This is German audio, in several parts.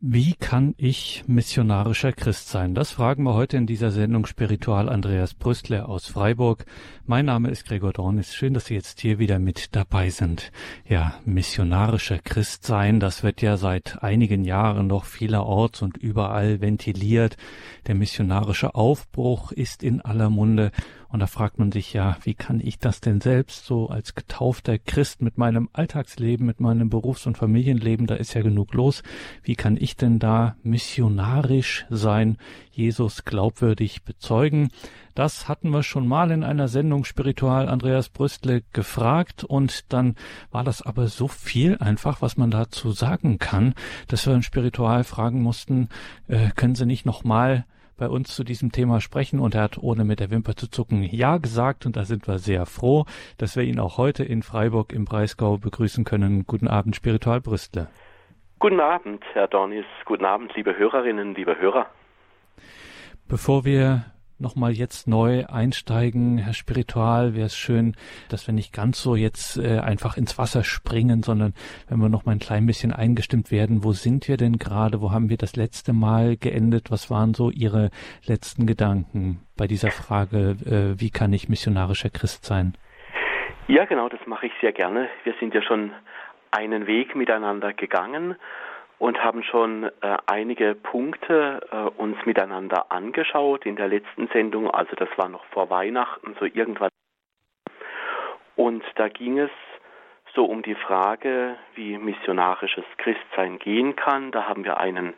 Wie kann ich missionarischer Christ sein? Das fragen wir heute in dieser Sendung Spiritual Andreas Brüstler aus Freiburg. Mein Name ist Gregor Dornis. Schön, dass Sie jetzt hier wieder mit dabei sind. Ja, missionarischer Christ sein, das wird ja seit einigen Jahren noch vielerorts und überall ventiliert. Der missionarische Aufbruch ist in aller Munde. Und da fragt man sich ja, wie kann ich das denn selbst so als getaufter Christ mit meinem Alltagsleben, mit meinem Berufs- und Familienleben, da ist ja genug los. Wie kann ich denn da missionarisch sein, Jesus glaubwürdig bezeugen? Das hatten wir schon mal in einer Sendung Spiritual Andreas Brüstle gefragt und dann war das aber so viel einfach, was man dazu sagen kann, dass wir im Spiritual fragen mussten, äh, können Sie nicht nochmal bei uns zu diesem Thema sprechen und er hat ohne mit der Wimper zu zucken Ja gesagt und da sind wir sehr froh, dass wir ihn auch heute in Freiburg im Breisgau begrüßen können. Guten Abend, Spiritual Brüstle. Guten Abend, Herr Dornis. Guten Abend, liebe Hörerinnen, liebe Hörer. Bevor wir nochmal jetzt neu einsteigen, Herr Spiritual, wäre es schön, dass wir nicht ganz so jetzt äh, einfach ins Wasser springen, sondern wenn wir noch mal ein klein bisschen eingestimmt werden, wo sind wir denn gerade, wo haben wir das letzte Mal geendet, was waren so Ihre letzten Gedanken bei dieser Frage, äh, wie kann ich missionarischer Christ sein? Ja, genau, das mache ich sehr gerne. Wir sind ja schon einen Weg miteinander gegangen und haben schon äh, einige Punkte äh, uns miteinander angeschaut in der letzten Sendung. Also das war noch vor Weihnachten, so irgendwann. Und da ging es so um die Frage, wie missionarisches Christsein gehen kann. Da haben wir einen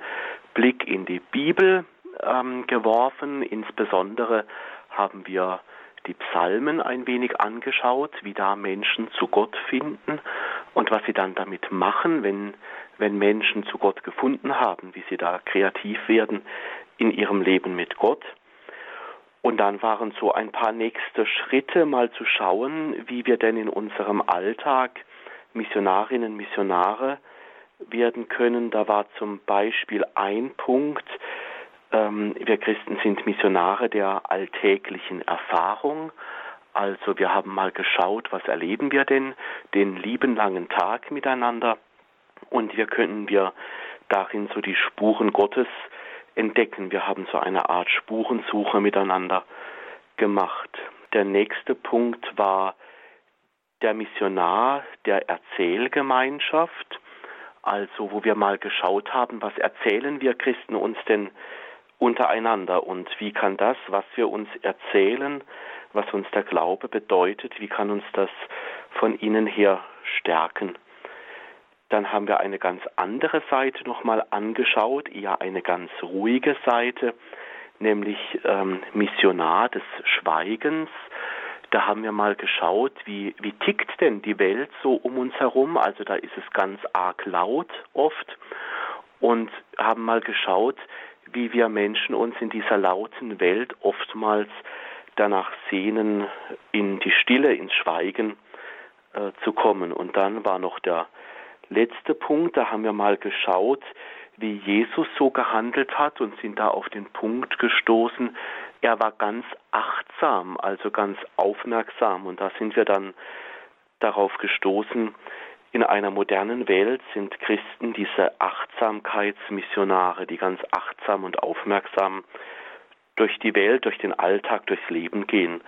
Blick in die Bibel ähm, geworfen. Insbesondere haben wir die Psalmen ein wenig angeschaut, wie da Menschen zu Gott finden und was sie dann damit machen, wenn wenn Menschen zu Gott gefunden haben, wie sie da kreativ werden in ihrem Leben mit Gott. Und dann waren so ein paar nächste Schritte mal zu schauen, wie wir denn in unserem Alltag Missionarinnen, Missionare werden können. Da war zum Beispiel ein Punkt, ähm, wir Christen sind Missionare der alltäglichen Erfahrung. Also wir haben mal geschaut, was erleben wir denn den lieben langen Tag miteinander und hier können wir darin so die Spuren Gottes entdecken. Wir haben so eine Art Spurensuche miteinander gemacht. Der nächste Punkt war der Missionar der Erzählgemeinschaft, also wo wir mal geschaut haben, was erzählen wir Christen uns denn untereinander und wie kann das, was wir uns erzählen, was uns der Glaube bedeutet, wie kann uns das von innen her stärken. Dann haben wir eine ganz andere Seite nochmal angeschaut, eher eine ganz ruhige Seite, nämlich ähm, Missionar des Schweigens. Da haben wir mal geschaut, wie, wie tickt denn die Welt so um uns herum. Also da ist es ganz arg laut oft. Und haben mal geschaut, wie wir Menschen uns in dieser lauten Welt oftmals danach sehnen, in die Stille, ins Schweigen äh, zu kommen. Und dann war noch der letzte Punkt, da haben wir mal geschaut, wie Jesus so gehandelt hat und sind da auf den Punkt gestoßen, er war ganz achtsam, also ganz aufmerksam. Und da sind wir dann darauf gestoßen, in einer modernen Welt sind Christen diese Achtsamkeitsmissionare, die ganz achtsam und aufmerksam durch die Welt, durch den Alltag, durchs Leben gehen.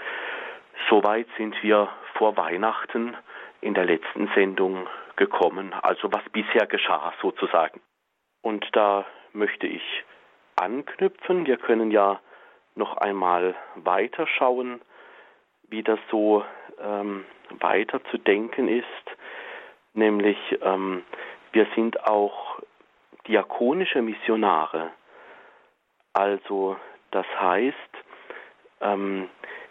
Soweit sind wir vor Weihnachten in der letzten Sendung gekommen, also was bisher geschah sozusagen. Und da möchte ich anknüpfen. Wir können ja noch einmal weiterschauen, wie das so ähm, weiter zu denken ist. Nämlich, ähm, wir sind auch diakonische Missionare. Also, das heißt, ähm,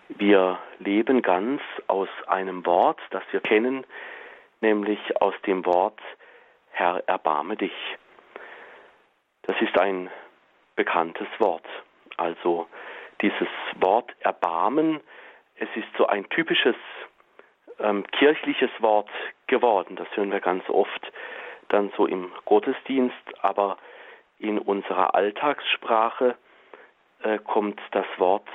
wir leben ganz aus einem Wort, das wir kennen, nämlich aus dem Wort Herr, erbarme dich. Das ist ein bekanntes Wort. Also dieses Wort Erbarmen, es ist so ein typisches ähm, kirchliches Wort geworden. Das hören wir ganz oft dann so im Gottesdienst, aber in unserer Alltagssprache äh, kommt das Wort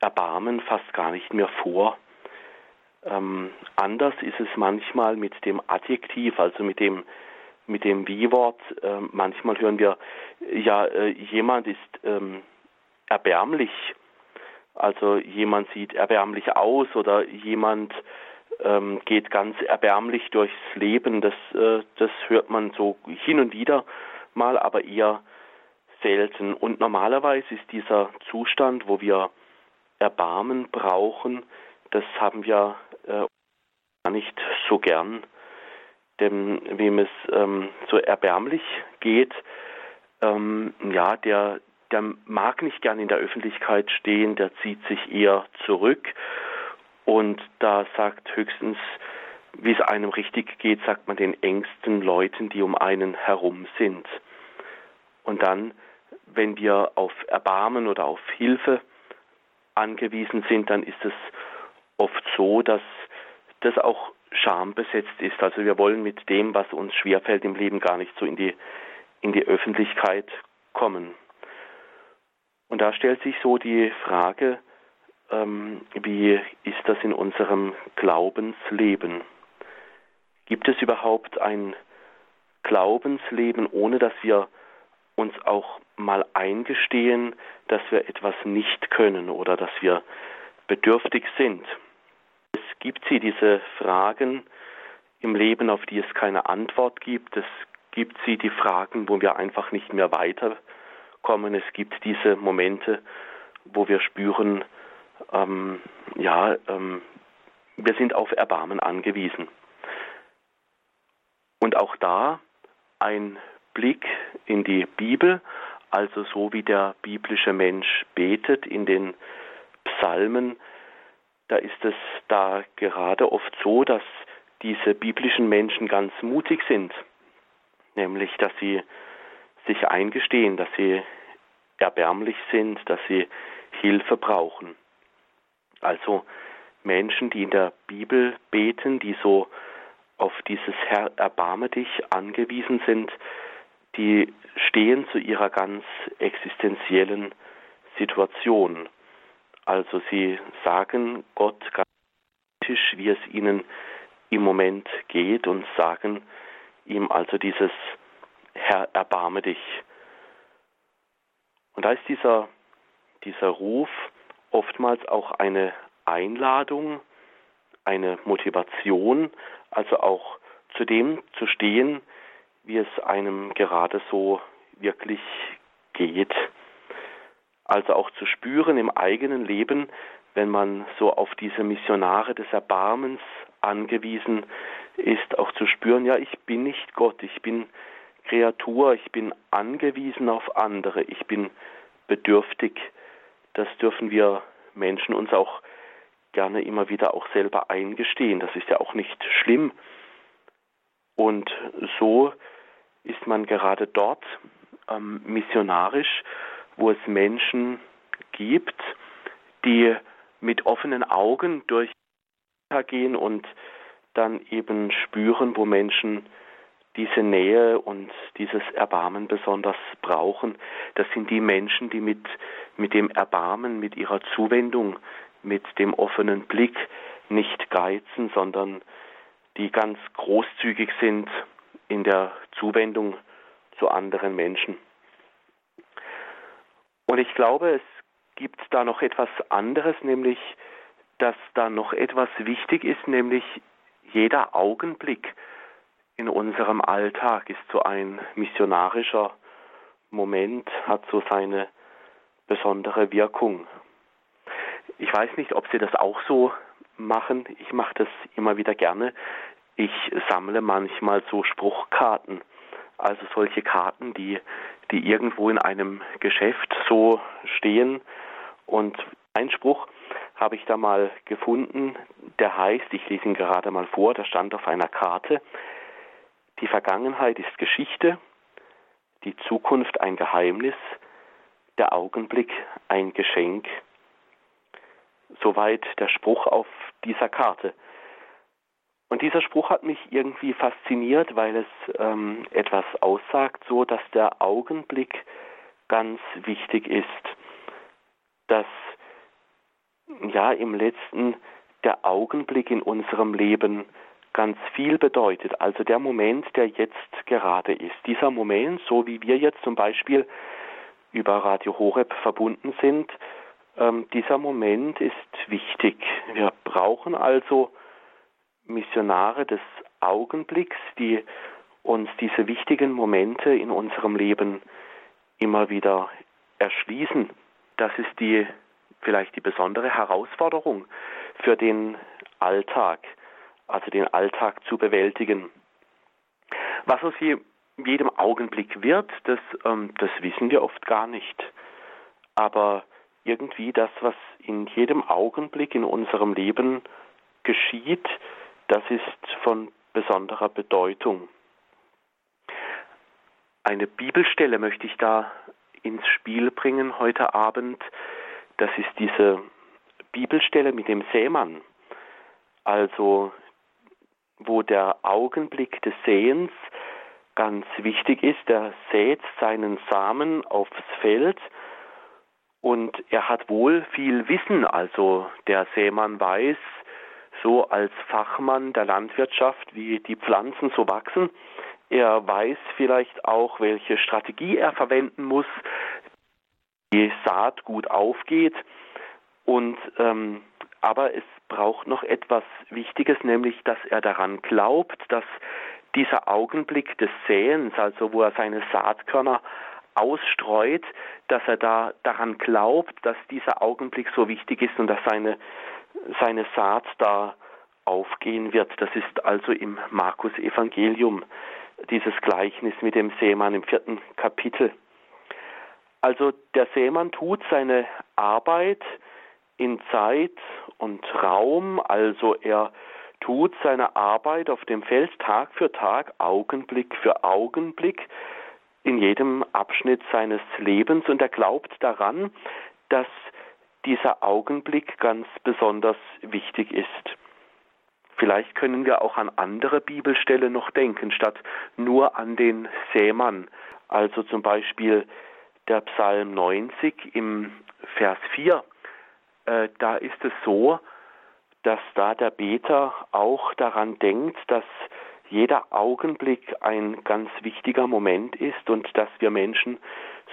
Erbarmen fast gar nicht mehr vor. Ähm, anders ist es manchmal mit dem Adjektiv, also mit dem mit dem Wie-Wort. Äh, manchmal hören wir, ja, äh, jemand ist ähm, erbärmlich, also jemand sieht erbärmlich aus oder jemand ähm, geht ganz erbärmlich durchs Leben. Das, äh, das hört man so hin und wieder mal, aber eher selten. Und normalerweise ist dieser Zustand, wo wir Erbarmen brauchen, das haben wir äh, gar nicht so gern. Denn wem es ähm, so erbärmlich geht, ähm, ja, der, der mag nicht gern in der Öffentlichkeit stehen, der zieht sich eher zurück und da sagt höchstens, wie es einem richtig geht, sagt man den engsten Leuten, die um einen herum sind. Und dann, wenn wir auf Erbarmen oder auf Hilfe angewiesen sind, dann ist es oft so, dass das auch schambesetzt ist. Also wir wollen mit dem, was uns schwerfällt im Leben, gar nicht so in die, in die Öffentlichkeit kommen. Und da stellt sich so die Frage, ähm, wie ist das in unserem Glaubensleben? Gibt es überhaupt ein Glaubensleben, ohne dass wir uns auch mal eingestehen, dass wir etwas nicht können oder dass wir bedürftig sind? Gibt sie, diese Fragen im Leben, auf die es keine Antwort gibt. Es gibt sie, die Fragen, wo wir einfach nicht mehr weiterkommen. Es gibt diese Momente, wo wir spüren, ähm, ja, ähm, wir sind auf Erbarmen angewiesen. Und auch da ein Blick in die Bibel, also so wie der biblische Mensch betet in den Psalmen, da ist es da gerade oft so, dass diese biblischen Menschen ganz mutig sind, nämlich dass sie sich eingestehen, dass sie erbärmlich sind, dass sie Hilfe brauchen. Also Menschen, die in der Bibel beten, die so auf dieses Herr, erbarme dich angewiesen sind, die stehen zu ihrer ganz existenziellen Situation. Also sie sagen Gott ganz wie es ihnen im Moment geht und sagen ihm also dieses Herr, erbarme dich. Und da ist dieser, dieser Ruf oftmals auch eine Einladung, eine Motivation, also auch zu dem zu stehen, wie es einem gerade so wirklich geht. Also auch zu spüren im eigenen Leben, wenn man so auf diese Missionare des Erbarmens angewiesen ist, auch zu spüren, ja, ich bin nicht Gott, ich bin Kreatur, ich bin angewiesen auf andere, ich bin bedürftig das dürfen wir Menschen uns auch gerne immer wieder auch selber eingestehen. Das ist ja auch nicht schlimm. Und so ist man gerade dort ähm, missionarisch, wo es Menschen gibt, die mit offenen Augen durch gehen und dann eben spüren, wo Menschen diese Nähe und dieses Erbarmen besonders brauchen. Das sind die Menschen, die mit, mit dem Erbarmen, mit ihrer Zuwendung, mit dem offenen Blick nicht geizen, sondern die ganz großzügig sind in der Zuwendung zu anderen Menschen. Und ich glaube, es gibt da noch etwas anderes, nämlich, dass da noch etwas wichtig ist, nämlich jeder Augenblick, in unserem Alltag ist so ein missionarischer Moment, hat so seine besondere Wirkung. Ich weiß nicht, ob Sie das auch so machen. Ich mache das immer wieder gerne. Ich sammle manchmal so Spruchkarten, also solche Karten, die, die irgendwo in einem Geschäft so stehen. Und ein Spruch habe ich da mal gefunden, der heißt, ich lese ihn gerade mal vor, der stand auf einer Karte, die Vergangenheit ist Geschichte, die Zukunft ein Geheimnis, der Augenblick ein Geschenk. Soweit der Spruch auf dieser Karte. Und dieser Spruch hat mich irgendwie fasziniert, weil es ähm, etwas aussagt, so dass der Augenblick ganz wichtig ist, dass ja im letzten der Augenblick in unserem Leben ganz viel bedeutet. Also der Moment, der jetzt gerade ist. Dieser Moment, so wie wir jetzt zum Beispiel über Radio Horeb verbunden sind, ähm, dieser Moment ist wichtig. Wir brauchen also Missionare des Augenblicks, die uns diese wichtigen Momente in unserem Leben immer wieder erschließen. Das ist die vielleicht die besondere Herausforderung für den Alltag, also den Alltag zu bewältigen. Was aus jedem Augenblick wird, das, ähm, das wissen wir oft gar nicht. Aber irgendwie das, was in jedem Augenblick in unserem Leben geschieht, das ist von besonderer Bedeutung. Eine Bibelstelle möchte ich da ins Spiel bringen heute Abend. Das ist diese Bibelstelle mit dem Sämann. Also, wo der Augenblick des Säens ganz wichtig ist. Er sät seinen Samen aufs Feld und er hat wohl viel Wissen. Also, der Sämann weiß, so als Fachmann der Landwirtschaft, wie die Pflanzen so wachsen. Er weiß vielleicht auch, welche Strategie er verwenden muss, die Saat gut aufgeht. Und ähm, aber es braucht noch etwas Wichtiges, nämlich dass er daran glaubt, dass dieser Augenblick des Säens, also wo er seine Saatkörner ausstreut, dass er da daran glaubt, dass dieser Augenblick so wichtig ist und dass seine seine Saat da aufgehen wird. Das ist also im Markus Evangelium dieses Gleichnis mit dem Seemann im vierten Kapitel. Also der Seemann tut seine Arbeit in Zeit und Raum, also er tut seine Arbeit auf dem Feld Tag für Tag, Augenblick für Augenblick, in jedem Abschnitt seines Lebens und er glaubt daran, dass dieser Augenblick ganz besonders wichtig ist. Vielleicht können wir auch an andere Bibelstellen noch denken, statt nur an den Sämann. Also zum Beispiel der Psalm 90 im Vers 4. Äh, da ist es so, dass da der Beter auch daran denkt, dass jeder Augenblick ein ganz wichtiger Moment ist und dass wir Menschen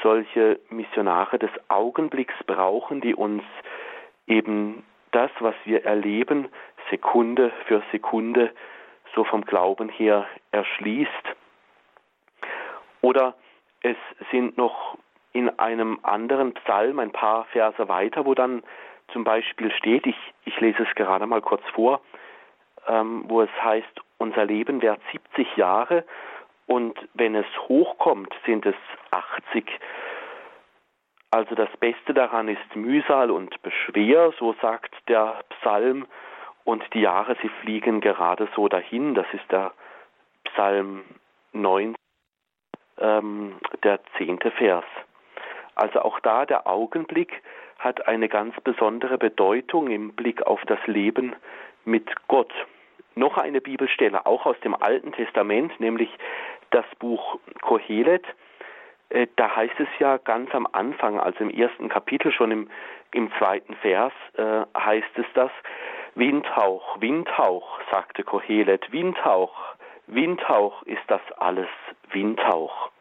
solche Missionare des Augenblicks brauchen, die uns eben das, was wir erleben, Sekunde für Sekunde so vom Glauben her erschließt. Oder es sind noch in einem anderen Psalm ein paar Verse weiter, wo dann zum Beispiel steht, ich, ich lese es gerade mal kurz vor, ähm, wo es heißt, unser Leben währt 70 Jahre und wenn es hochkommt, sind es 80. Also das Beste daran ist Mühsal und Beschwer, so sagt der Psalm, und die Jahre, sie fliegen gerade so dahin. Das ist der Psalm 9, ähm, der zehnte Vers. Also auch da der Augenblick hat eine ganz besondere Bedeutung im Blick auf das Leben mit Gott. Noch eine Bibelstelle, auch aus dem Alten Testament, nämlich das Buch Kohelet. Äh, da heißt es ja ganz am Anfang, also im ersten Kapitel, schon im, im zweiten Vers, äh, heißt es das, Windhauch, Windhauch, sagte Kohelet, Windhauch, Windhauch ist das alles, Windhauch.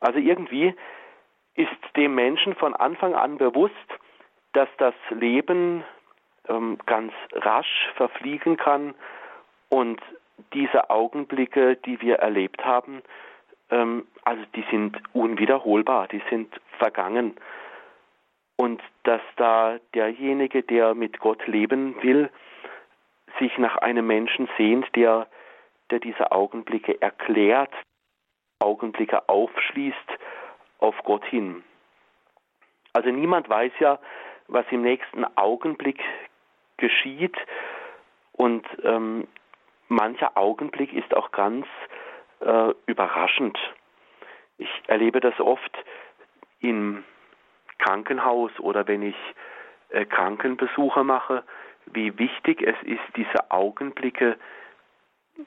Also irgendwie ist dem Menschen von Anfang an bewusst, dass das Leben ähm, ganz rasch verfliegen kann und diese Augenblicke, die wir erlebt haben, ähm, also die sind unwiederholbar, die sind vergangen. Und dass da derjenige, der mit Gott leben will, sich nach einem Menschen sehnt, der, der diese Augenblicke erklärt, Augenblicke aufschließt auf Gott hin. Also niemand weiß ja, was im nächsten Augenblick geschieht und ähm, mancher Augenblick ist auch ganz äh, überraschend. Ich erlebe das oft im Krankenhaus oder wenn ich äh, Krankenbesuche mache, wie wichtig es ist, diese Augenblicke,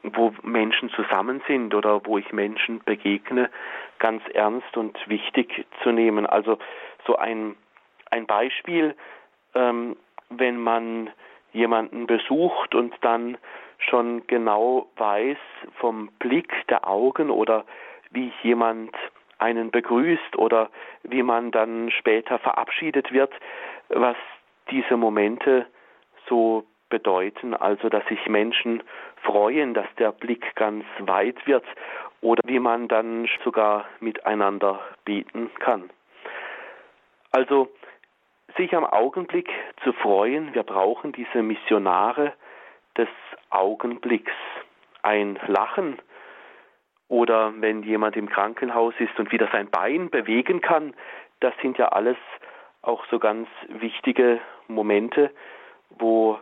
wo Menschen zusammen sind oder wo ich Menschen begegne, ganz ernst und wichtig zu nehmen. Also so ein, ein Beispiel, ähm, wenn man jemanden besucht und dann schon genau weiß vom Blick der Augen oder wie jemand einen begrüßt oder wie man dann später verabschiedet wird, was diese Momente so bedeuten, also dass sich Menschen freuen, dass der Blick ganz weit wird oder wie man dann sogar miteinander beten kann. Also sich am Augenblick zu freuen, wir brauchen diese Missionare des Augenblicks. Ein Lachen oder wenn jemand im Krankenhaus ist und wieder sein Bein bewegen kann, das sind ja alles auch so ganz wichtige Momente, wo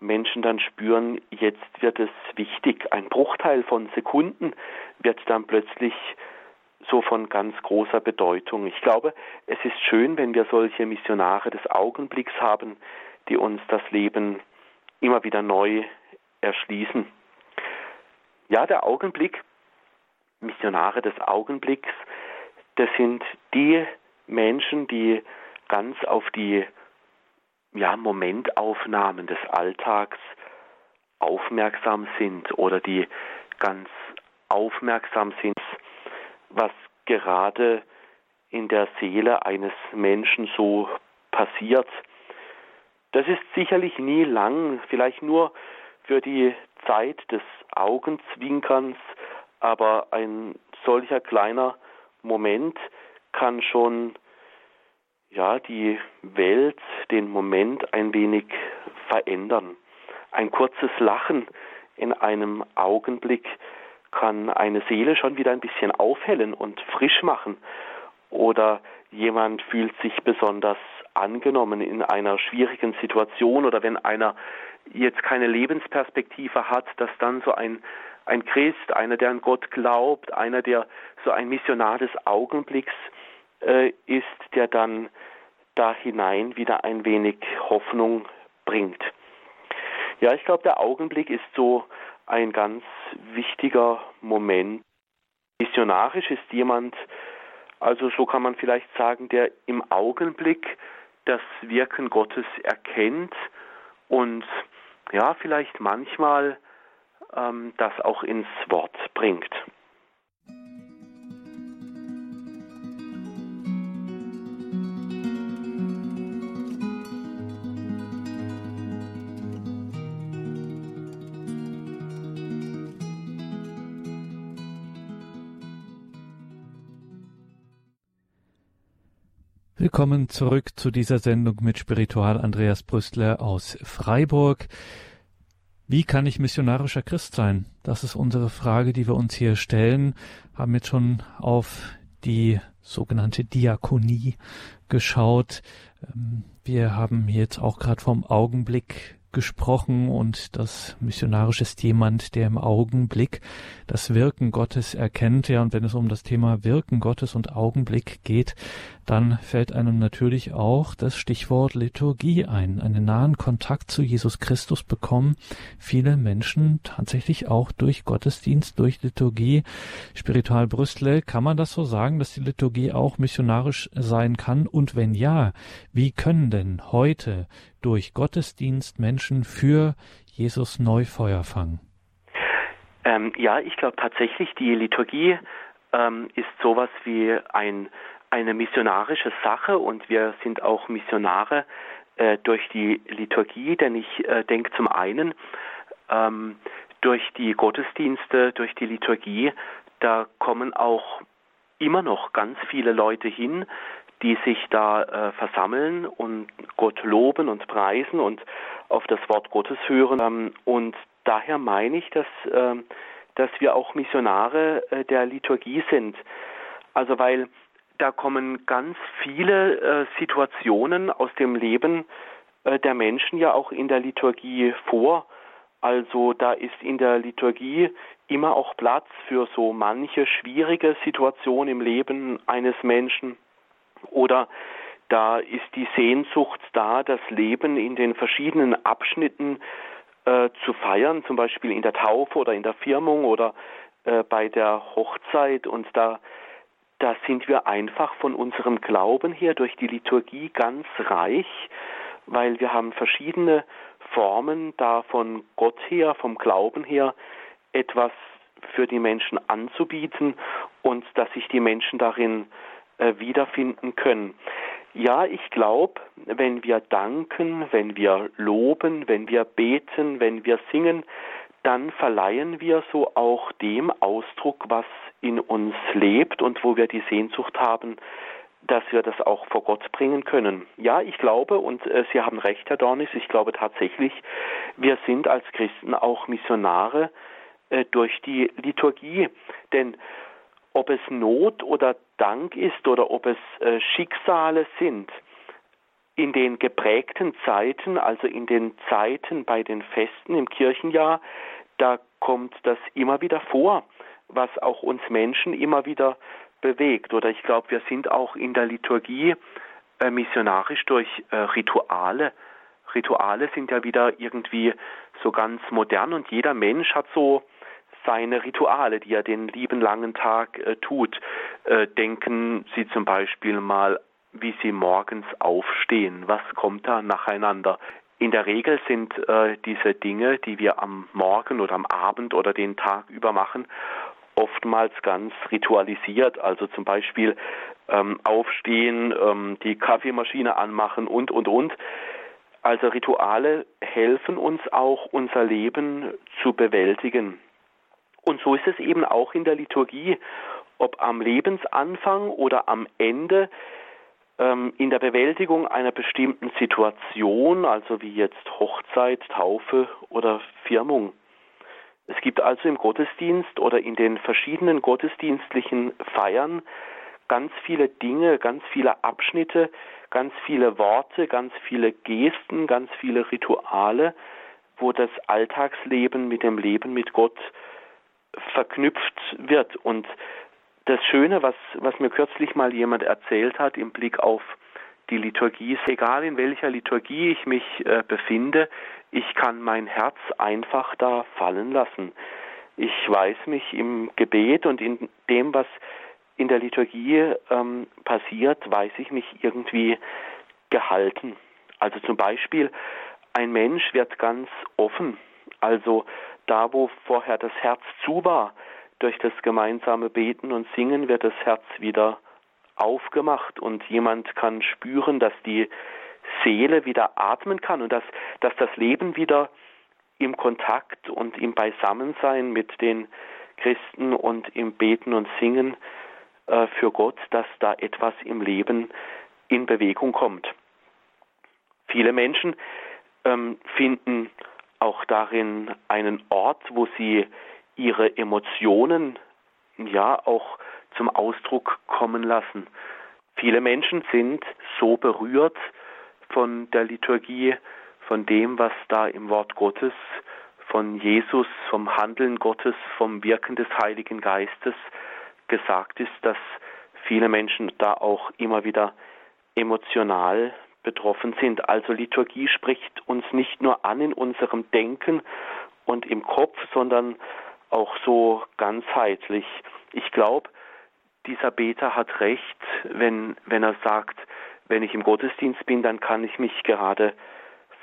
Menschen dann spüren, jetzt wird es wichtig. Ein Bruchteil von Sekunden wird dann plötzlich so von ganz großer Bedeutung. Ich glaube, es ist schön, wenn wir solche Missionare des Augenblicks haben, die uns das Leben immer wieder neu erschließen. Ja, der Augenblick, Missionare des Augenblicks, das sind die Menschen, die ganz auf die ja, Momentaufnahmen des Alltags aufmerksam sind oder die ganz aufmerksam sind, was gerade in der Seele eines Menschen so passiert. Das ist sicherlich nie lang, vielleicht nur für die Zeit des Augenzwinkerns, aber ein solcher kleiner Moment kann schon ja die Welt, den Moment ein wenig verändern. Ein kurzes Lachen in einem Augenblick kann eine Seele schon wieder ein bisschen aufhellen und frisch machen. Oder jemand fühlt sich besonders angenommen in einer schwierigen Situation oder wenn einer jetzt keine Lebensperspektive hat, dass dann so ein, ein Christ, einer, der an Gott glaubt, einer, der so ein Missionar des Augenblicks äh, ist, der dann da hinein wieder ein wenig Hoffnung bringt. Ja, ich glaube, der Augenblick ist so ein ganz wichtiger Moment. Missionarisch ist jemand, also so kann man vielleicht sagen, der im Augenblick das Wirken Gottes erkennt und ja, vielleicht manchmal ähm, das auch ins Wort bringt. Willkommen zurück zu dieser Sendung mit Spiritual Andreas Brüstler aus Freiburg. Wie kann ich missionarischer Christ sein? Das ist unsere Frage, die wir uns hier stellen. Haben jetzt schon auf die sogenannte Diakonie geschaut. Ähm, wir haben jetzt auch gerade vom Augenblick gesprochen und das missionarisch ist jemand, der im Augenblick das Wirken Gottes erkennt. Ja, und wenn es um das Thema Wirken Gottes und Augenblick geht, dann fällt einem natürlich auch das Stichwort Liturgie ein. Einen nahen Kontakt zu Jesus Christus bekommen viele Menschen tatsächlich auch durch Gottesdienst, durch Liturgie. Spiritual Brüssel, kann man das so sagen, dass die Liturgie auch missionarisch sein kann? Und wenn ja, wie können denn heute durch Gottesdienst Menschen für Jesus neu Feuer fangen? Ähm, ja, ich glaube tatsächlich, die Liturgie ähm, ist sowas wie ein, eine missionarische Sache und wir sind auch Missionare äh, durch die Liturgie, denn ich äh, denke zum einen, ähm, durch die Gottesdienste, durch die Liturgie, da kommen auch immer noch ganz viele Leute hin, die sich da äh, versammeln und Gott loben und preisen und auf das Wort Gottes hören. Ähm, und daher meine ich, dass, äh, dass wir auch Missionare äh, der Liturgie sind. Also weil da kommen ganz viele äh, Situationen aus dem Leben äh, der Menschen ja auch in der Liturgie vor. Also da ist in der Liturgie immer auch Platz für so manche schwierige Situation im Leben eines Menschen. Oder da ist die Sehnsucht da, das Leben in den verschiedenen Abschnitten äh, zu feiern, zum Beispiel in der Taufe oder in der Firmung oder äh, bei der Hochzeit. Und da, da sind wir einfach von unserem Glauben her durch die Liturgie ganz reich weil wir haben verschiedene Formen, da von Gott her, vom Glauben her, etwas für die Menschen anzubieten und dass sich die Menschen darin äh, wiederfinden können. Ja, ich glaube, wenn wir danken, wenn wir loben, wenn wir beten, wenn wir singen, dann verleihen wir so auch dem Ausdruck, was in uns lebt und wo wir die Sehnsucht haben, dass wir das auch vor Gott bringen können. Ja, ich glaube, und äh, Sie haben recht, Herr Dornis, ich glaube tatsächlich, wir sind als Christen auch Missionare äh, durch die Liturgie. Denn ob es Not oder Dank ist oder ob es äh, Schicksale sind, in den geprägten Zeiten, also in den Zeiten bei den Festen im Kirchenjahr, da kommt das immer wieder vor, was auch uns Menschen immer wieder bewegt. Oder ich glaube, wir sind auch in der Liturgie äh, missionarisch durch äh, Rituale. Rituale sind ja wieder irgendwie so ganz modern und jeder Mensch hat so seine Rituale, die er den lieben langen Tag äh, tut. Äh, denken Sie zum Beispiel mal, wie Sie morgens aufstehen. Was kommt da nacheinander? In der Regel sind äh, diese Dinge, die wir am Morgen oder am Abend oder den Tag über machen, oftmals ganz ritualisiert. Also zum Beispiel ähm, aufstehen, ähm, die Kaffeemaschine anmachen und, und, und. Also Rituale helfen uns auch, unser Leben zu bewältigen. Und so ist es eben auch in der Liturgie, ob am Lebensanfang oder am Ende ähm, in der Bewältigung einer bestimmten Situation, also wie jetzt Hochzeit, Taufe oder Firmung. Es gibt also im Gottesdienst oder in den verschiedenen gottesdienstlichen Feiern ganz viele Dinge, ganz viele Abschnitte, ganz viele Worte, ganz viele Gesten, ganz viele Rituale, wo das Alltagsleben mit dem Leben mit Gott verknüpft wird. Und das Schöne, was, was mir kürzlich mal jemand erzählt hat im Blick auf die Liturgie, ist egal in welcher Liturgie ich mich äh, befinde, ich kann mein Herz einfach da fallen lassen. Ich weiß mich im Gebet und in dem, was in der Liturgie ähm, passiert, weiß ich mich irgendwie gehalten. Also zum Beispiel, ein Mensch wird ganz offen. Also da, wo vorher das Herz zu war, durch das gemeinsame Beten und Singen wird das Herz wieder aufgemacht und jemand kann spüren, dass die Seele wieder atmen kann und dass, dass das Leben wieder im Kontakt und im Beisammensein mit den Christen und im Beten und Singen äh, für Gott, dass da etwas im Leben in Bewegung kommt. Viele Menschen ähm, finden auch darin einen Ort, wo sie ihre Emotionen ja auch zum Ausdruck kommen lassen. Viele Menschen sind so berührt von der Liturgie, von dem, was da im Wort Gottes, von Jesus, vom Handeln Gottes, vom Wirken des Heiligen Geistes gesagt ist, dass viele Menschen da auch immer wieder emotional betroffen sind. Also Liturgie spricht uns nicht nur an in unserem Denken und im Kopf, sondern auch so ganzheitlich. Ich glaube, dieser Beter hat recht, wenn, wenn er sagt, wenn ich im Gottesdienst bin, dann kann ich mich gerade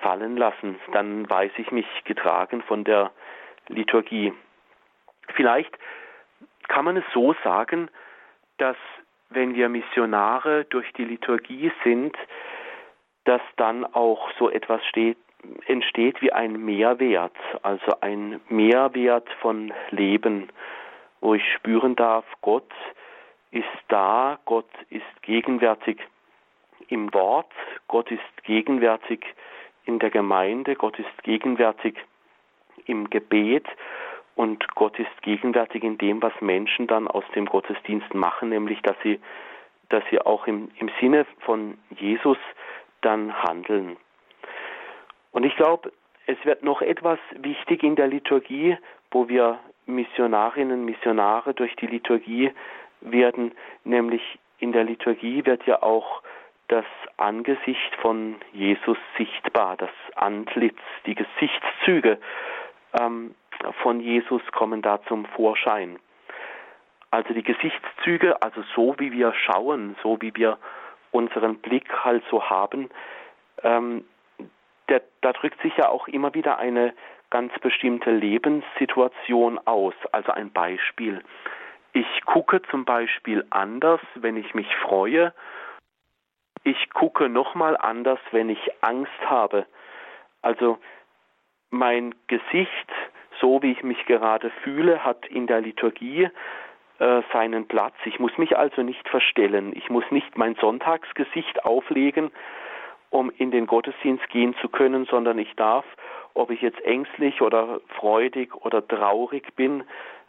fallen lassen, dann weiß ich mich getragen von der Liturgie. Vielleicht kann man es so sagen, dass wenn wir Missionare durch die Liturgie sind, dass dann auch so etwas steht, entsteht wie ein Mehrwert, also ein Mehrwert von Leben, wo ich spüren darf, Gott ist da, Gott ist gegenwärtig im Wort, Gott ist gegenwärtig in der Gemeinde, Gott ist gegenwärtig im Gebet und Gott ist gegenwärtig in dem, was Menschen dann aus dem Gottesdienst machen, nämlich dass sie, dass sie auch im, im Sinne von Jesus dann handeln. Und ich glaube, es wird noch etwas wichtig in der Liturgie, wo wir Missionarinnen, Missionare durch die Liturgie werden, nämlich in der Liturgie wird ja auch das Angesicht von Jesus sichtbar, das Antlitz, die Gesichtszüge ähm, von Jesus kommen da zum Vorschein. Also die Gesichtszüge, also so wie wir schauen, so wie wir unseren Blick halt so haben, ähm, der, da drückt sich ja auch immer wieder eine ganz bestimmte Lebenssituation aus. Also ein Beispiel. Ich gucke zum Beispiel anders, wenn ich mich freue. Ich gucke nochmal anders, wenn ich Angst habe. Also mein Gesicht, so wie ich mich gerade fühle, hat in der Liturgie äh, seinen Platz. Ich muss mich also nicht verstellen. Ich muss nicht mein Sonntagsgesicht auflegen, um in den Gottesdienst gehen zu können, sondern ich darf, ob ich jetzt ängstlich oder freudig oder traurig bin,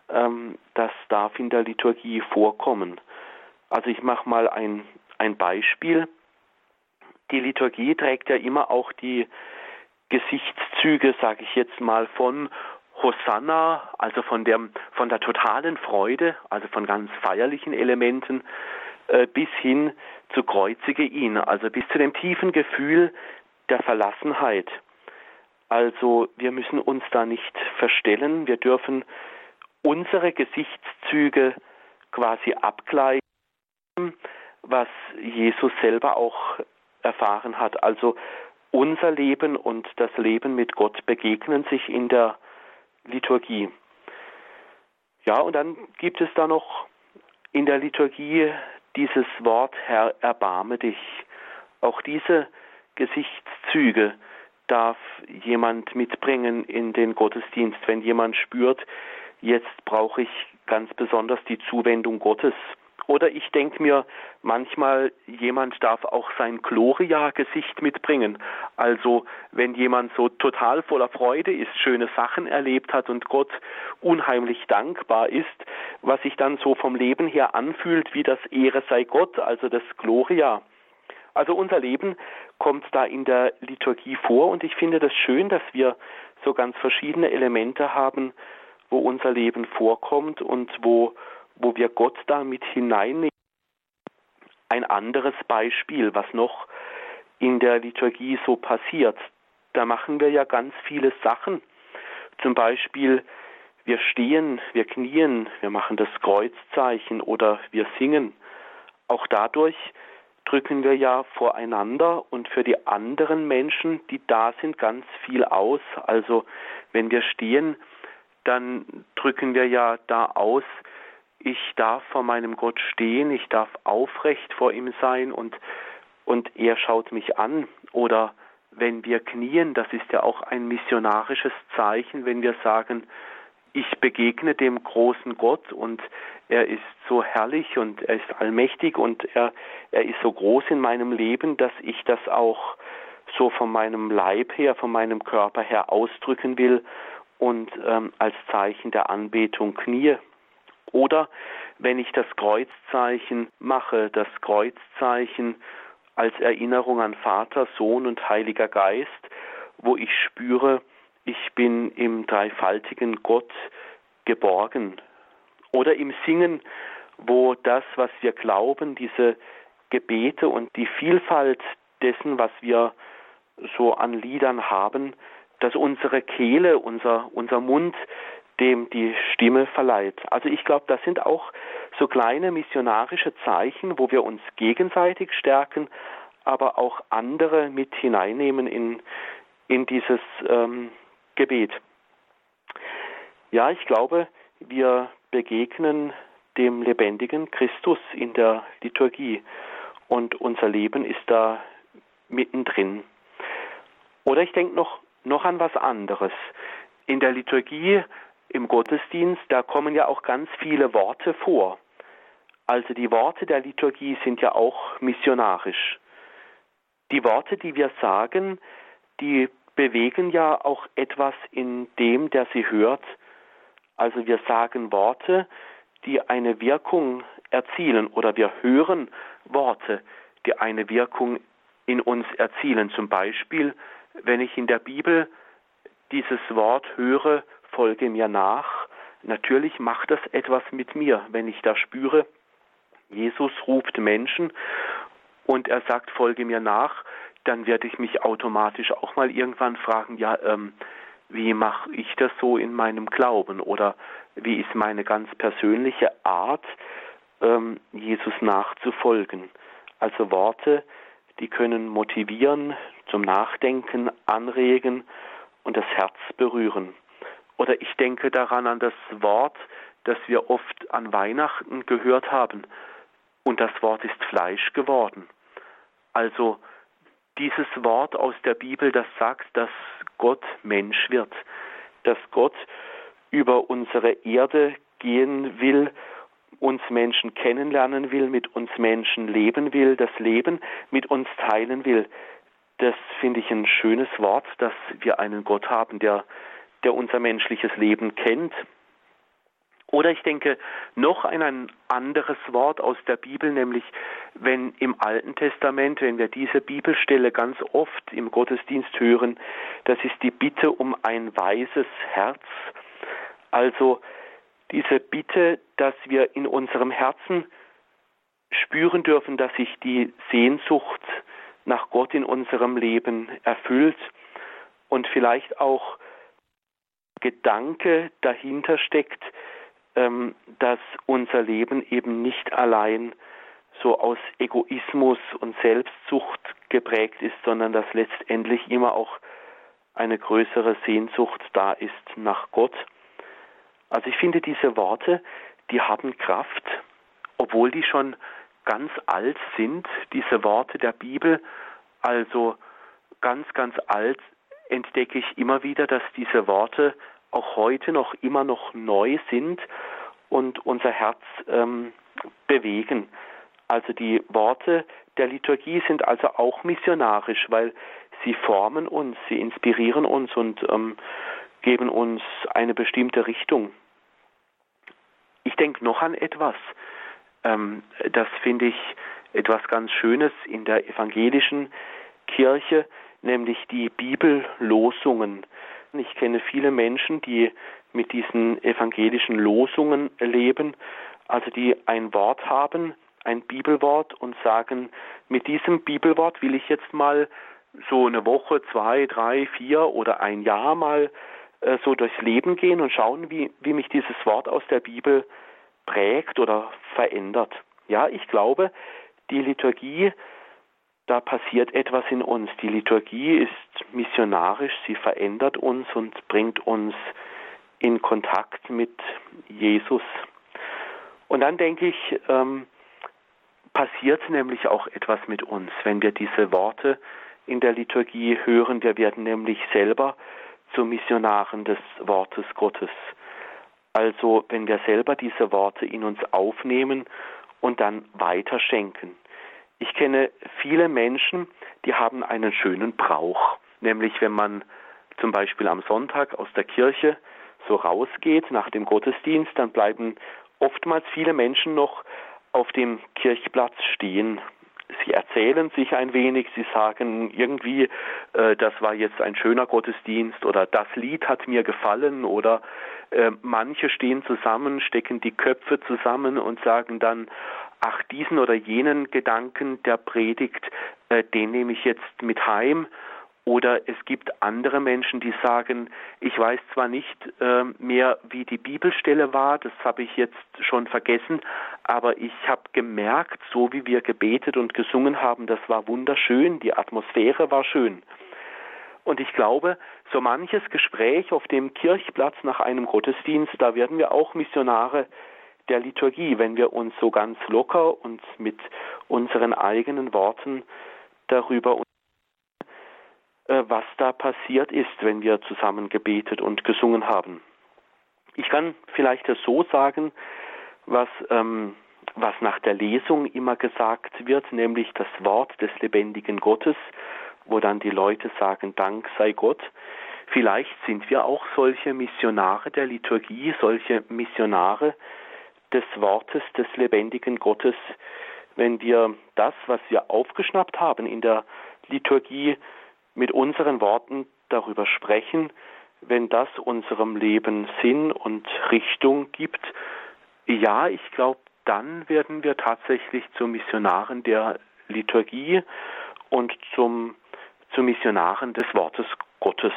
ähm, das darf in der Liturgie vorkommen. Also ich mache mal ein, ein Beispiel. Die Liturgie trägt ja immer auch die Gesichtszüge, sage ich jetzt mal, von Hosanna, also von der, von der totalen Freude, also von ganz feierlichen Elementen, äh, bis hin zu kreuzige ihn, also bis zu dem tiefen Gefühl der Verlassenheit. Also wir müssen uns da nicht verstellen, wir dürfen unsere Gesichtszüge quasi abgleichen, was Jesus selber auch erfahren hat. Also unser Leben und das Leben mit Gott begegnen sich in der Liturgie. Ja, und dann gibt es da noch in der Liturgie dieses Wort, Herr, erbarme dich. Auch diese Gesichtszüge darf jemand mitbringen in den Gottesdienst, wenn jemand spürt, jetzt brauche ich ganz besonders die Zuwendung Gottes. Oder ich denke mir manchmal, jemand darf auch sein Gloria-Gesicht mitbringen. Also wenn jemand so total voller Freude ist, schöne Sachen erlebt hat und Gott unheimlich dankbar ist, was sich dann so vom Leben her anfühlt wie das Ehre sei Gott, also das Gloria. Also unser Leben kommt da in der Liturgie vor und ich finde das schön, dass wir so ganz verschiedene Elemente haben, wo unser Leben vorkommt und wo wo wir Gott da mit hineinnehmen. Ein anderes Beispiel, was noch in der Liturgie so passiert. Da machen wir ja ganz viele Sachen. Zum Beispiel, wir stehen, wir knien, wir machen das Kreuzzeichen oder wir singen. Auch dadurch drücken wir ja voreinander und für die anderen Menschen, die da sind, ganz viel aus. Also wenn wir stehen, dann drücken wir ja da aus, ich darf vor meinem Gott stehen, ich darf aufrecht vor ihm sein und, und er schaut mich an. Oder wenn wir knien, das ist ja auch ein missionarisches Zeichen, wenn wir sagen, ich begegne dem großen Gott und er ist so herrlich und er ist allmächtig und er, er ist so groß in meinem Leben, dass ich das auch so von meinem Leib her, von meinem Körper her ausdrücken will und ähm, als Zeichen der Anbetung knie. Oder wenn ich das Kreuzzeichen mache, das Kreuzzeichen als Erinnerung an Vater, Sohn und Heiliger Geist, wo ich spüre, ich bin im dreifaltigen Gott geborgen. Oder im Singen, wo das, was wir glauben, diese Gebete und die Vielfalt dessen, was wir so an Liedern haben, dass unsere Kehle, unser, unser Mund dem die Stimme verleiht. Also ich glaube, das sind auch so kleine missionarische Zeichen, wo wir uns gegenseitig stärken, aber auch andere mit hineinnehmen in, in dieses ähm, Gebet. Ja, ich glaube, wir begegnen dem lebendigen Christus in der Liturgie und unser Leben ist da mittendrin. Oder ich denke noch, noch an was anderes. In der Liturgie im Gottesdienst, da kommen ja auch ganz viele Worte vor. Also die Worte der Liturgie sind ja auch missionarisch. Die Worte, die wir sagen, die bewegen ja auch etwas in dem, der sie hört. Also wir sagen Worte, die eine Wirkung erzielen oder wir hören Worte, die eine Wirkung in uns erzielen. Zum Beispiel, wenn ich in der Bibel dieses Wort höre, folge mir nach. Natürlich macht das etwas mit mir, wenn ich da spüre, Jesus ruft Menschen und er sagt, folge mir nach, dann werde ich mich automatisch auch mal irgendwann fragen, ja, ähm, wie mache ich das so in meinem Glauben oder wie ist meine ganz persönliche Art, ähm, Jesus nachzufolgen. Also Worte, die können motivieren zum Nachdenken anregen und das Herz berühren. Oder ich denke daran an das Wort, das wir oft an Weihnachten gehört haben. Und das Wort ist Fleisch geworden. Also dieses Wort aus der Bibel, das sagt, dass Gott Mensch wird, dass Gott über unsere Erde gehen will, uns Menschen kennenlernen will, mit uns Menschen leben will, das Leben mit uns teilen will. Das finde ich ein schönes Wort, dass wir einen Gott haben, der, der unser menschliches Leben kennt, oder ich denke noch an ein anderes Wort aus der Bibel, nämlich wenn im Alten Testament, wenn wir diese Bibelstelle ganz oft im Gottesdienst hören, das ist die Bitte um ein weises Herz. Also diese Bitte, dass wir in unserem Herzen spüren dürfen, dass sich die Sehnsucht nach Gott in unserem Leben erfüllt und vielleicht auch Gedanke dahinter steckt, ähm, dass unser Leben eben nicht allein so aus Egoismus und Selbstsucht geprägt ist, sondern dass letztendlich immer auch eine größere Sehnsucht da ist nach Gott. Also ich finde diese Worte, die haben Kraft, obwohl die schon ganz alt sind, diese Worte der Bibel, also ganz, ganz alt, entdecke ich immer wieder, dass diese Worte auch heute noch immer noch neu sind und unser Herz ähm, bewegen. Also die Worte der Liturgie sind also auch missionarisch, weil sie formen uns, sie inspirieren uns und ähm, geben uns eine bestimmte Richtung. Ich denke noch an etwas, ähm, das finde ich etwas ganz Schönes in der evangelischen Kirche, nämlich die Bibellosungen. Ich kenne viele Menschen, die mit diesen evangelischen Losungen leben, also die ein Wort haben, ein Bibelwort und sagen, mit diesem Bibelwort will ich jetzt mal so eine Woche, zwei, drei, vier oder ein Jahr mal äh, so durchs Leben gehen und schauen, wie, wie mich dieses Wort aus der Bibel prägt oder verändert. Ja, ich glaube, die Liturgie da passiert etwas in uns. Die Liturgie ist missionarisch, sie verändert uns und bringt uns in Kontakt mit Jesus. Und dann denke ich, ähm, passiert nämlich auch etwas mit uns, wenn wir diese Worte in der Liturgie hören. Wir werden nämlich selber zu Missionaren des Wortes Gottes. Also wenn wir selber diese Worte in uns aufnehmen und dann weiterschenken. Ich kenne viele Menschen, die haben einen schönen Brauch, nämlich wenn man zum Beispiel am Sonntag aus der Kirche so rausgeht nach dem Gottesdienst, dann bleiben oftmals viele Menschen noch auf dem Kirchplatz stehen. Sie erzählen sich ein wenig, sie sagen irgendwie, äh, das war jetzt ein schöner Gottesdienst oder das Lied hat mir gefallen oder äh, manche stehen zusammen, stecken die Köpfe zusammen und sagen dann, ach, diesen oder jenen Gedanken der Predigt, äh, den nehme ich jetzt mit heim. Oder es gibt andere Menschen, die sagen, ich weiß zwar nicht äh, mehr, wie die Bibelstelle war, das habe ich jetzt schon vergessen, aber ich habe gemerkt, so wie wir gebetet und gesungen haben, das war wunderschön, die Atmosphäre war schön. Und ich glaube, so manches Gespräch auf dem Kirchplatz nach einem Gottesdienst, da werden wir auch Missionare der Liturgie, wenn wir uns so ganz locker und mit unseren eigenen Worten darüber äh, was da passiert ist, wenn wir zusammen gebetet und gesungen haben. Ich kann vielleicht so sagen, was, ähm, was nach der Lesung immer gesagt wird, nämlich das Wort des lebendigen Gottes, wo dann die Leute sagen, Dank sei Gott. Vielleicht sind wir auch solche Missionare der Liturgie, solche Missionare, des Wortes des lebendigen Gottes, wenn wir das, was wir aufgeschnappt haben in der Liturgie, mit unseren Worten darüber sprechen, wenn das unserem Leben Sinn und Richtung gibt, ja, ich glaube, dann werden wir tatsächlich zu Missionaren der Liturgie und zum, zu Missionaren des Wortes Gottes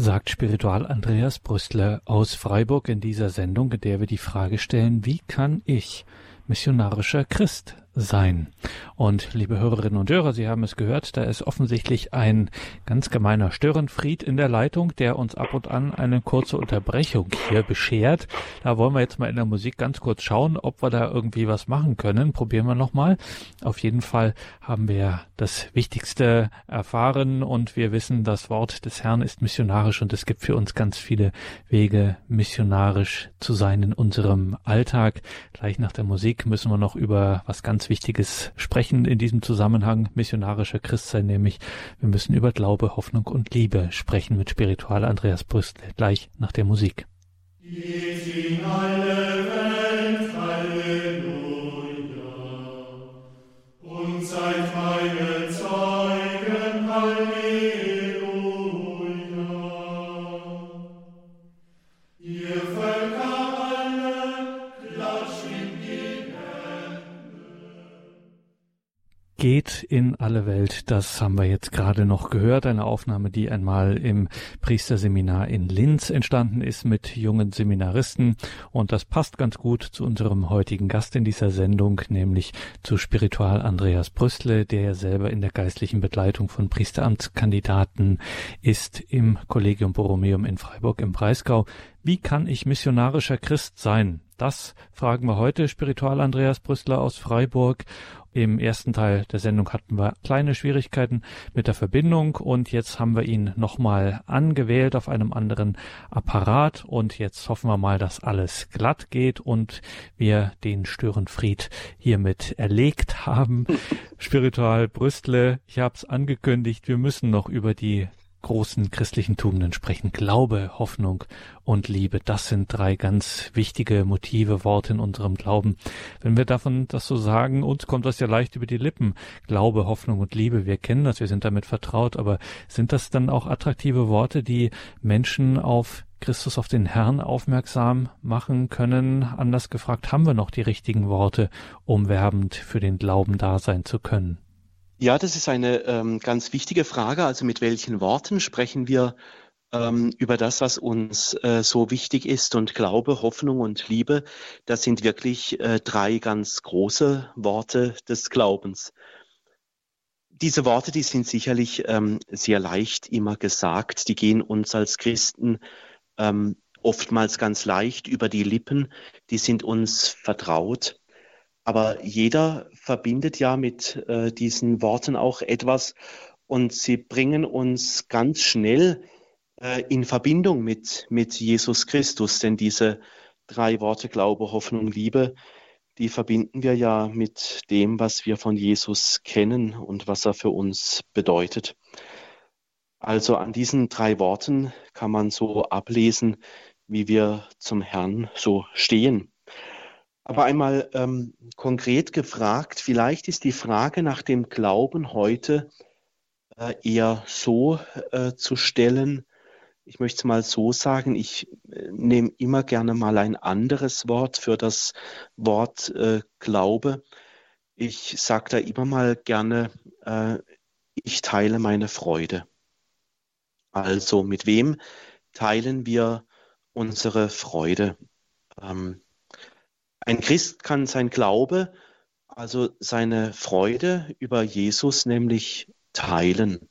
sagt Spiritual Andreas Brüstler aus Freiburg in dieser Sendung, in der wir die Frage stellen, wie kann ich missionarischer Christ sein? Und liebe Hörerinnen und Hörer, Sie haben es gehört, da ist offensichtlich ein ganz gemeiner Störenfried in der Leitung, der uns ab und an eine kurze Unterbrechung hier beschert. Da wollen wir jetzt mal in der Musik ganz kurz schauen, ob wir da irgendwie was machen können. Probieren wir nochmal. Auf jeden Fall haben wir das Wichtigste erfahren und wir wissen, das Wort des Herrn ist missionarisch und es gibt für uns ganz viele Wege, missionarisch zu sein in unserem Alltag. Gleich nach der Musik müssen wir noch über was Wichtiges sprechen in diesem Zusammenhang missionarischer Christsein, nämlich wir müssen über Glaube, Hoffnung und Liebe sprechen mit Spiritual Andreas Brüstle gleich nach der Musik. Geht in alle Welt, geht in alle Welt. Das haben wir jetzt gerade noch gehört. Eine Aufnahme, die einmal im Priesterseminar in Linz entstanden ist mit jungen Seminaristen. Und das passt ganz gut zu unserem heutigen Gast in dieser Sendung, nämlich zu Spiritual Andreas Brüstle, der ja selber in der geistlichen Begleitung von Priesteramtskandidaten ist im Collegium Borromeum in Freiburg im Breisgau. Wie kann ich missionarischer Christ sein? Das fragen wir heute Spiritual Andreas Brüssler aus Freiburg. Im ersten Teil der Sendung hatten wir kleine Schwierigkeiten mit der Verbindung und jetzt haben wir ihn nochmal angewählt auf einem anderen Apparat und jetzt hoffen wir mal, dass alles glatt geht und wir den Störenfried hiermit erlegt haben. Spiritual Brüstle, ich habe es angekündigt, wir müssen noch über die großen christlichen Tugenden sprechen. Glaube, Hoffnung und Liebe. Das sind drei ganz wichtige Motive, Worte in unserem Glauben. Wenn wir davon das so sagen, uns kommt das ja leicht über die Lippen. Glaube, Hoffnung und Liebe. Wir kennen das, wir sind damit vertraut. Aber sind das dann auch attraktive Worte, die Menschen auf Christus auf den Herrn aufmerksam machen können. Anders gefragt, haben wir noch die richtigen Worte, um werbend für den Glauben da sein zu können? Ja, das ist eine ähm, ganz wichtige Frage. Also mit welchen Worten sprechen wir ähm, über das, was uns äh, so wichtig ist? Und Glaube, Hoffnung und Liebe, das sind wirklich äh, drei ganz große Worte des Glaubens. Diese Worte, die sind sicherlich ähm, sehr leicht immer gesagt. Die gehen uns als Christen ähm, oftmals ganz leicht über die Lippen. Die sind uns vertraut. Aber jeder verbindet ja mit äh, diesen Worten auch etwas und sie bringen uns ganz schnell äh, in Verbindung mit, mit Jesus Christus, denn diese drei Worte Glaube, Hoffnung, Liebe, die verbinden wir ja mit dem, was wir von Jesus kennen und was er für uns bedeutet. Also an diesen drei Worten kann man so ablesen, wie wir zum Herrn so stehen. Aber einmal ähm, konkret gefragt, vielleicht ist die Frage nach dem Glauben heute äh, eher so äh, zu stellen. Ich möchte es mal so sagen, ich äh, nehme immer gerne mal ein anderes Wort für das Wort äh, Glaube. Ich sage da immer mal gerne, äh, ich teile meine Freude. Also mit wem teilen wir unsere Freude? Ähm, ein Christ kann sein Glaube, also seine Freude über Jesus nämlich teilen.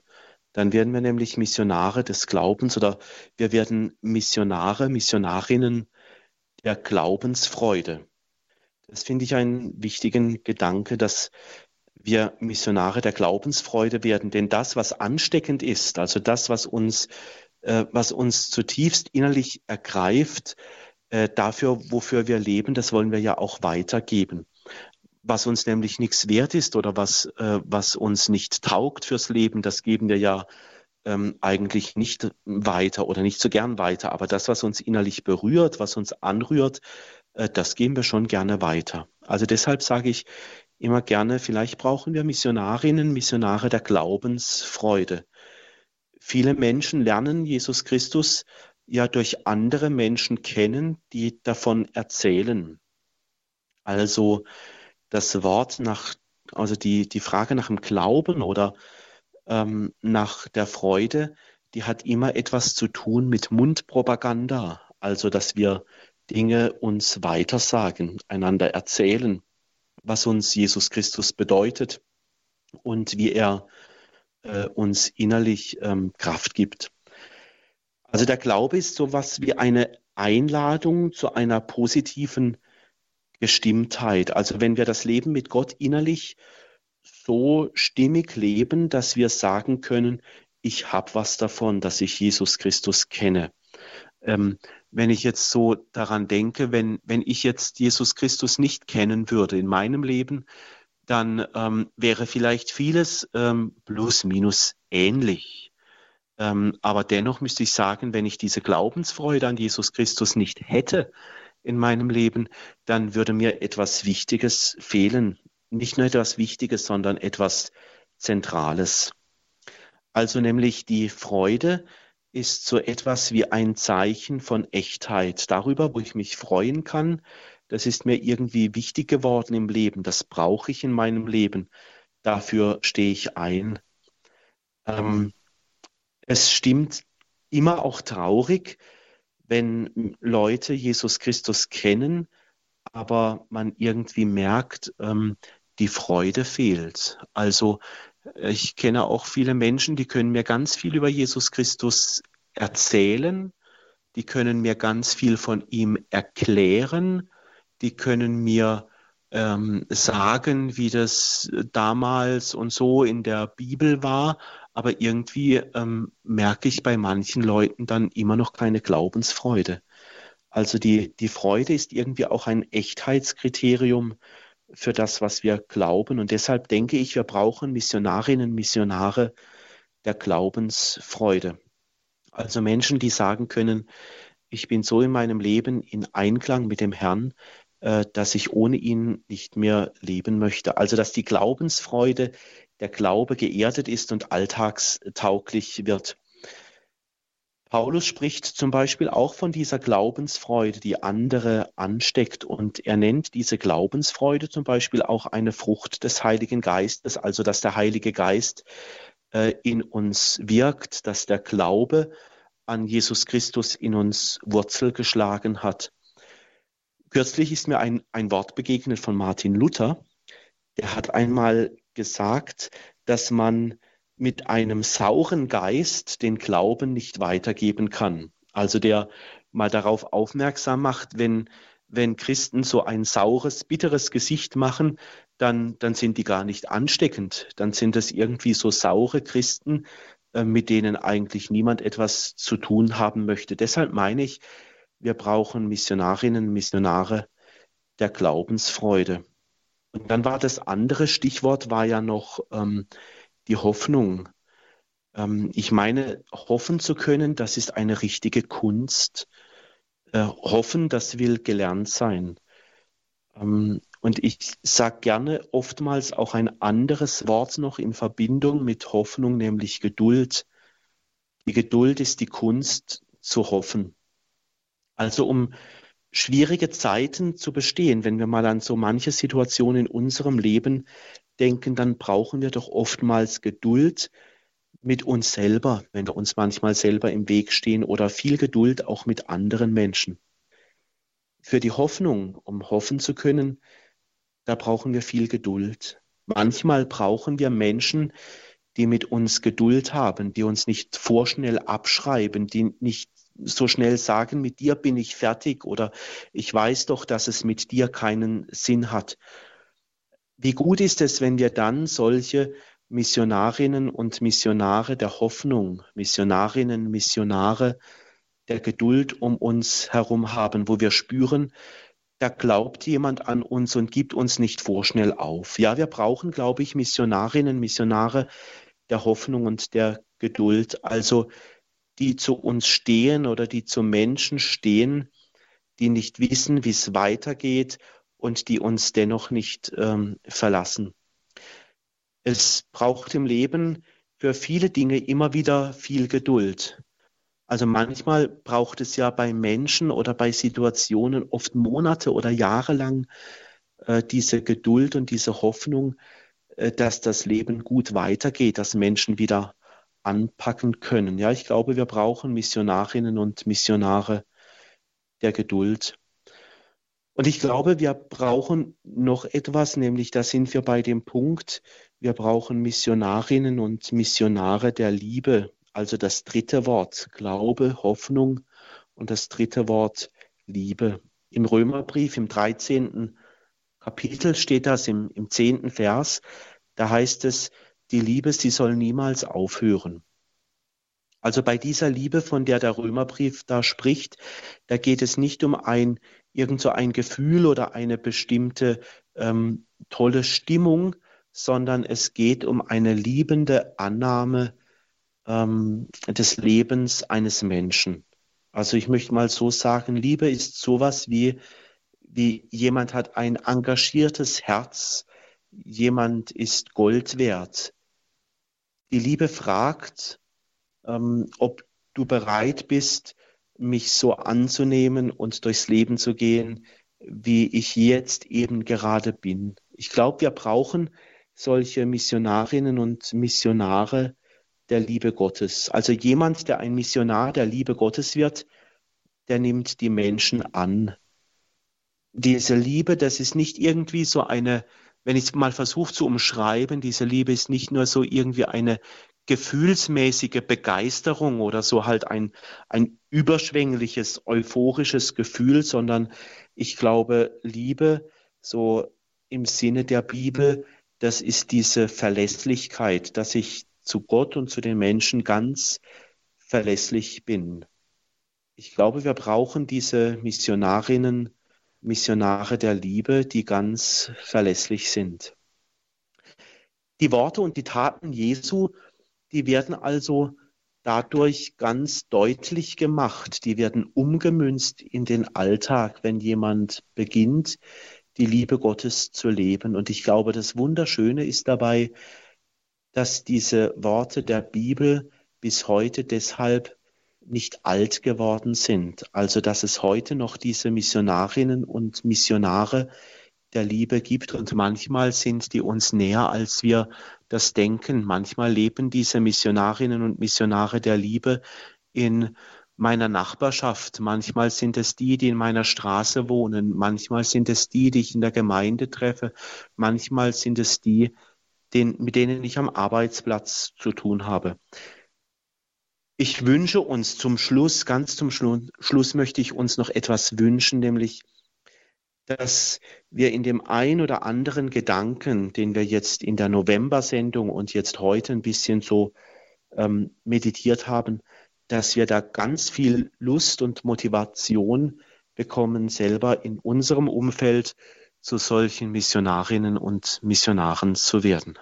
Dann werden wir nämlich Missionare des Glaubens oder wir werden Missionare, Missionarinnen der Glaubensfreude. Das finde ich einen wichtigen Gedanke, dass wir Missionare der Glaubensfreude werden. Denn das, was ansteckend ist, also das, was uns, äh, was uns zutiefst innerlich ergreift, äh, dafür, wofür wir leben, das wollen wir ja auch weitergeben. Was uns nämlich nichts wert ist oder was, äh, was uns nicht taugt fürs Leben, das geben wir ja ähm, eigentlich nicht weiter oder nicht so gern weiter. Aber das, was uns innerlich berührt, was uns anrührt, äh, das geben wir schon gerne weiter. Also deshalb sage ich immer gerne, vielleicht brauchen wir Missionarinnen, Missionare der Glaubensfreude. Viele Menschen lernen Jesus Christus ja durch andere Menschen kennen, die davon erzählen. Also das Wort nach, also die, die Frage nach dem Glauben oder ähm, nach der Freude, die hat immer etwas zu tun mit Mundpropaganda. Also dass wir Dinge uns weitersagen, einander erzählen, was uns Jesus Christus bedeutet. und wie er äh, uns innerlich ähm, Kraft gibt. Also der Glaube ist sowas wie eine Einladung zu einer positiven Gestimmtheit. Also wenn wir das Leben mit Gott innerlich so stimmig leben, dass wir sagen können, ich habe was davon, dass ich Jesus Christus kenne. Ähm, wenn ich jetzt so daran denke, wenn, wenn ich jetzt Jesus Christus nicht kennen würde in meinem Leben, dann ähm, wäre vielleicht vieles ähm, plus minus ähnlich. Ähm, aber dennoch müsste ich sagen, wenn ich diese Glaubensfreude an Jesus Christus nicht hätte in meinem Leben, dann würde mir etwas Wichtiges fehlen. Nicht nur etwas Wichtiges, sondern etwas Zentrales. Also nämlich die Freude ist so etwas wie ein Zeichen von Echtheit. Darüber, wo ich mich freuen kann, das ist mir irgendwie wichtig geworden im Leben. Das brauche ich in meinem Leben. Dafür stehe ich ein. Ähm, es stimmt immer auch traurig, wenn Leute Jesus Christus kennen, aber man irgendwie merkt, ähm, die Freude fehlt. Also ich kenne auch viele Menschen, die können mir ganz viel über Jesus Christus erzählen, die können mir ganz viel von ihm erklären, die können mir ähm, sagen, wie das damals und so in der Bibel war, aber irgendwie ähm, merke ich bei manchen Leuten dann immer noch keine Glaubensfreude. Also die, die Freude ist irgendwie auch ein Echtheitskriterium für das, was wir glauben. Und deshalb denke ich, wir brauchen Missionarinnen, Missionare der Glaubensfreude. Also Menschen, die sagen können, ich bin so in meinem Leben in Einklang mit dem Herrn, äh, dass ich ohne ihn nicht mehr leben möchte. Also dass die Glaubensfreude, der Glaube geerdet ist und alltagstauglich wird. Paulus spricht zum Beispiel auch von dieser Glaubensfreude, die andere ansteckt. Und er nennt diese Glaubensfreude zum Beispiel auch eine Frucht des Heiligen Geistes, also dass der Heilige Geist äh, in uns wirkt, dass der Glaube an Jesus Christus in uns Wurzel geschlagen hat. Kürzlich ist mir ein, ein Wort begegnet von Martin Luther. Der hat einmal gesagt, dass man mit einem sauren Geist den Glauben nicht weitergeben kann. Also der mal darauf aufmerksam macht, wenn, wenn Christen so ein saures, bitteres Gesicht machen, dann, dann sind die gar nicht ansteckend. Dann sind es irgendwie so saure Christen, äh, mit denen eigentlich niemand etwas zu tun haben möchte. Deshalb meine ich, wir brauchen Missionarinnen, Missionare der Glaubensfreude. Und dann war das andere Stichwort war ja noch ähm, die Hoffnung. Ähm, ich meine, hoffen zu können, das ist eine richtige Kunst. Äh, hoffen, das will gelernt sein. Ähm, und ich sage gerne oftmals auch ein anderes Wort noch in Verbindung mit Hoffnung, nämlich Geduld. Die Geduld ist die Kunst zu hoffen. Also um schwierige Zeiten zu bestehen, wenn wir mal an so manche Situationen in unserem Leben denken, dann brauchen wir doch oftmals Geduld mit uns selber, wenn wir uns manchmal selber im Weg stehen oder viel Geduld auch mit anderen Menschen. Für die Hoffnung, um hoffen zu können, da brauchen wir viel Geduld. Manchmal brauchen wir Menschen, die mit uns Geduld haben, die uns nicht vorschnell abschreiben, die nicht so schnell sagen, mit dir bin ich fertig oder ich weiß doch, dass es mit dir keinen Sinn hat, wie gut ist es, wenn wir dann solche Missionarinnen und Missionare der Hoffnung, Missionarinnen, Missionare der Geduld um uns herum haben, wo wir spüren, da glaubt jemand an uns und gibt uns nicht vorschnell auf. Ja, wir brauchen, glaube ich, Missionarinnen, Missionare der Hoffnung und der Geduld, also die zu uns stehen oder die zu Menschen stehen, die nicht wissen, wie es weitergeht und die uns dennoch nicht ähm, verlassen. Es braucht im Leben für viele Dinge immer wieder viel Geduld. Also manchmal braucht es ja bei Menschen oder bei Situationen oft Monate oder Jahre lang äh, diese Geduld und diese Hoffnung, äh, dass das Leben gut weitergeht, dass Menschen wieder anpacken können. Ja, ich glaube, wir brauchen Missionarinnen und Missionare der Geduld. Und ich glaube, wir brauchen noch etwas, nämlich da sind wir bei dem Punkt, wir brauchen Missionarinnen und Missionare der Liebe. Also das dritte Wort, Glaube, Hoffnung und das dritte Wort, Liebe. Im Römerbrief im 13. Kapitel steht das im, im 10. Vers. Da heißt es, die Liebe, sie soll niemals aufhören. Also bei dieser Liebe, von der der Römerbrief da spricht, da geht es nicht um ein irgend so ein Gefühl oder eine bestimmte ähm, tolle Stimmung, sondern es geht um eine liebende Annahme ähm, des Lebens eines Menschen. Also ich möchte mal so sagen, Liebe ist sowas wie, wie jemand hat ein engagiertes Herz, jemand ist Gold wert. Die Liebe fragt, ähm, ob du bereit bist, mich so anzunehmen und durchs Leben zu gehen, wie ich jetzt eben gerade bin. Ich glaube, wir brauchen solche Missionarinnen und Missionare der Liebe Gottes. Also jemand, der ein Missionar der Liebe Gottes wird, der nimmt die Menschen an. Diese Liebe, das ist nicht irgendwie so eine, wenn ich es mal versuche zu umschreiben, diese Liebe ist nicht nur so irgendwie eine gefühlsmäßige Begeisterung oder so halt ein, ein überschwängliches, euphorisches Gefühl, sondern ich glaube, Liebe, so im Sinne der Bibel, das ist diese Verlässlichkeit, dass ich zu Gott und zu den Menschen ganz verlässlich bin. Ich glaube, wir brauchen diese Missionarinnen, Missionare der Liebe, die ganz verlässlich sind. Die Worte und die Taten Jesu die werden also dadurch ganz deutlich gemacht. Die werden umgemünzt in den Alltag, wenn jemand beginnt, die Liebe Gottes zu leben. Und ich glaube, das Wunderschöne ist dabei, dass diese Worte der Bibel bis heute deshalb nicht alt geworden sind. Also dass es heute noch diese Missionarinnen und Missionare der Liebe gibt und manchmal sind die uns näher, als wir das denken. Manchmal leben diese Missionarinnen und Missionare der Liebe in meiner Nachbarschaft. Manchmal sind es die, die in meiner Straße wohnen. Manchmal sind es die, die ich in der Gemeinde treffe. Manchmal sind es die, den, mit denen ich am Arbeitsplatz zu tun habe. Ich wünsche uns zum Schluss, ganz zum Schluss, Schluss möchte ich uns noch etwas wünschen, nämlich dass wir in dem ein oder anderen Gedanken, den wir jetzt in der November-Sendung und jetzt heute ein bisschen so ähm, meditiert haben, dass wir da ganz viel Lust und Motivation bekommen, selber in unserem Umfeld zu solchen Missionarinnen und Missionaren zu werden.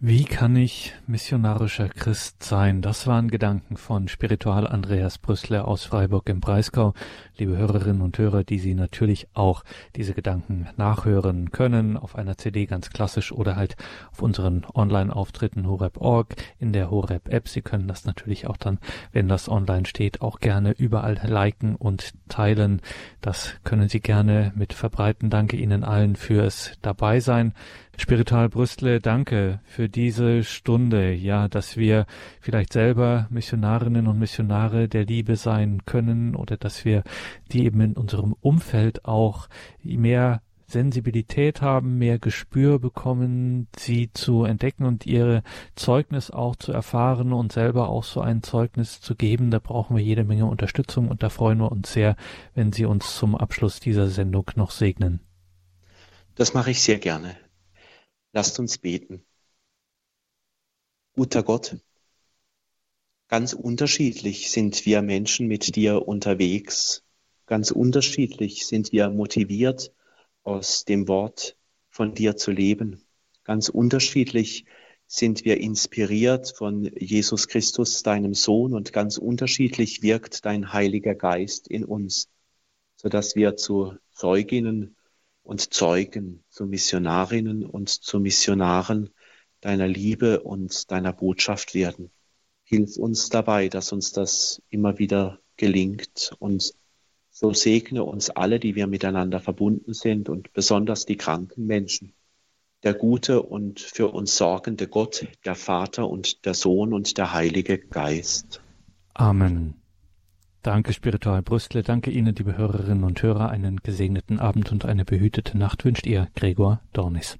Wie kann ich missionarischer Christ sein? Das waren Gedanken von Spiritual Andreas Brüssler aus Freiburg im Breisgau. Liebe Hörerinnen und Hörer, die Sie natürlich auch diese Gedanken nachhören können, auf einer CD ganz klassisch oder halt auf unseren Online-Auftritten horeb.org, in der Horeb-App. Sie können das natürlich auch dann, wenn das online steht, auch gerne überall liken und teilen. Das können Sie gerne mit verbreiten. Danke Ihnen allen fürs Dabeisein. Spiritual Brüstle, danke für diese Stunde, ja, dass wir vielleicht selber Missionarinnen und Missionare der Liebe sein können oder dass wir die eben in unserem Umfeld auch mehr Sensibilität haben, mehr Gespür bekommen, sie zu entdecken und ihre Zeugnis auch zu erfahren und selber auch so ein Zeugnis zu geben. Da brauchen wir jede Menge Unterstützung und da freuen wir uns sehr, wenn Sie uns zum Abschluss dieser Sendung noch segnen. Das mache ich sehr gerne. Lasst uns beten. Guter Gott, ganz unterschiedlich sind wir Menschen mit dir unterwegs. Ganz unterschiedlich sind wir motiviert, aus dem Wort von dir zu leben. Ganz unterschiedlich sind wir inspiriert von Jesus Christus, deinem Sohn, und ganz unterschiedlich wirkt dein Heiliger Geist in uns, sodass wir zu Zeuginnen und Zeugen, zu Missionarinnen und zu Missionaren deiner Liebe und deiner Botschaft werden. Hilf uns dabei, dass uns das immer wieder gelingt und so segne uns alle, die wir miteinander verbunden sind und besonders die kranken Menschen. Der gute und für uns sorgende Gott, der Vater und der Sohn und der Heilige Geist. Amen. Danke, Spiritual Brüstle. Danke Ihnen, liebe Hörerinnen und Hörer. Einen gesegneten Abend und eine behütete Nacht wünscht Ihr Gregor Dornis.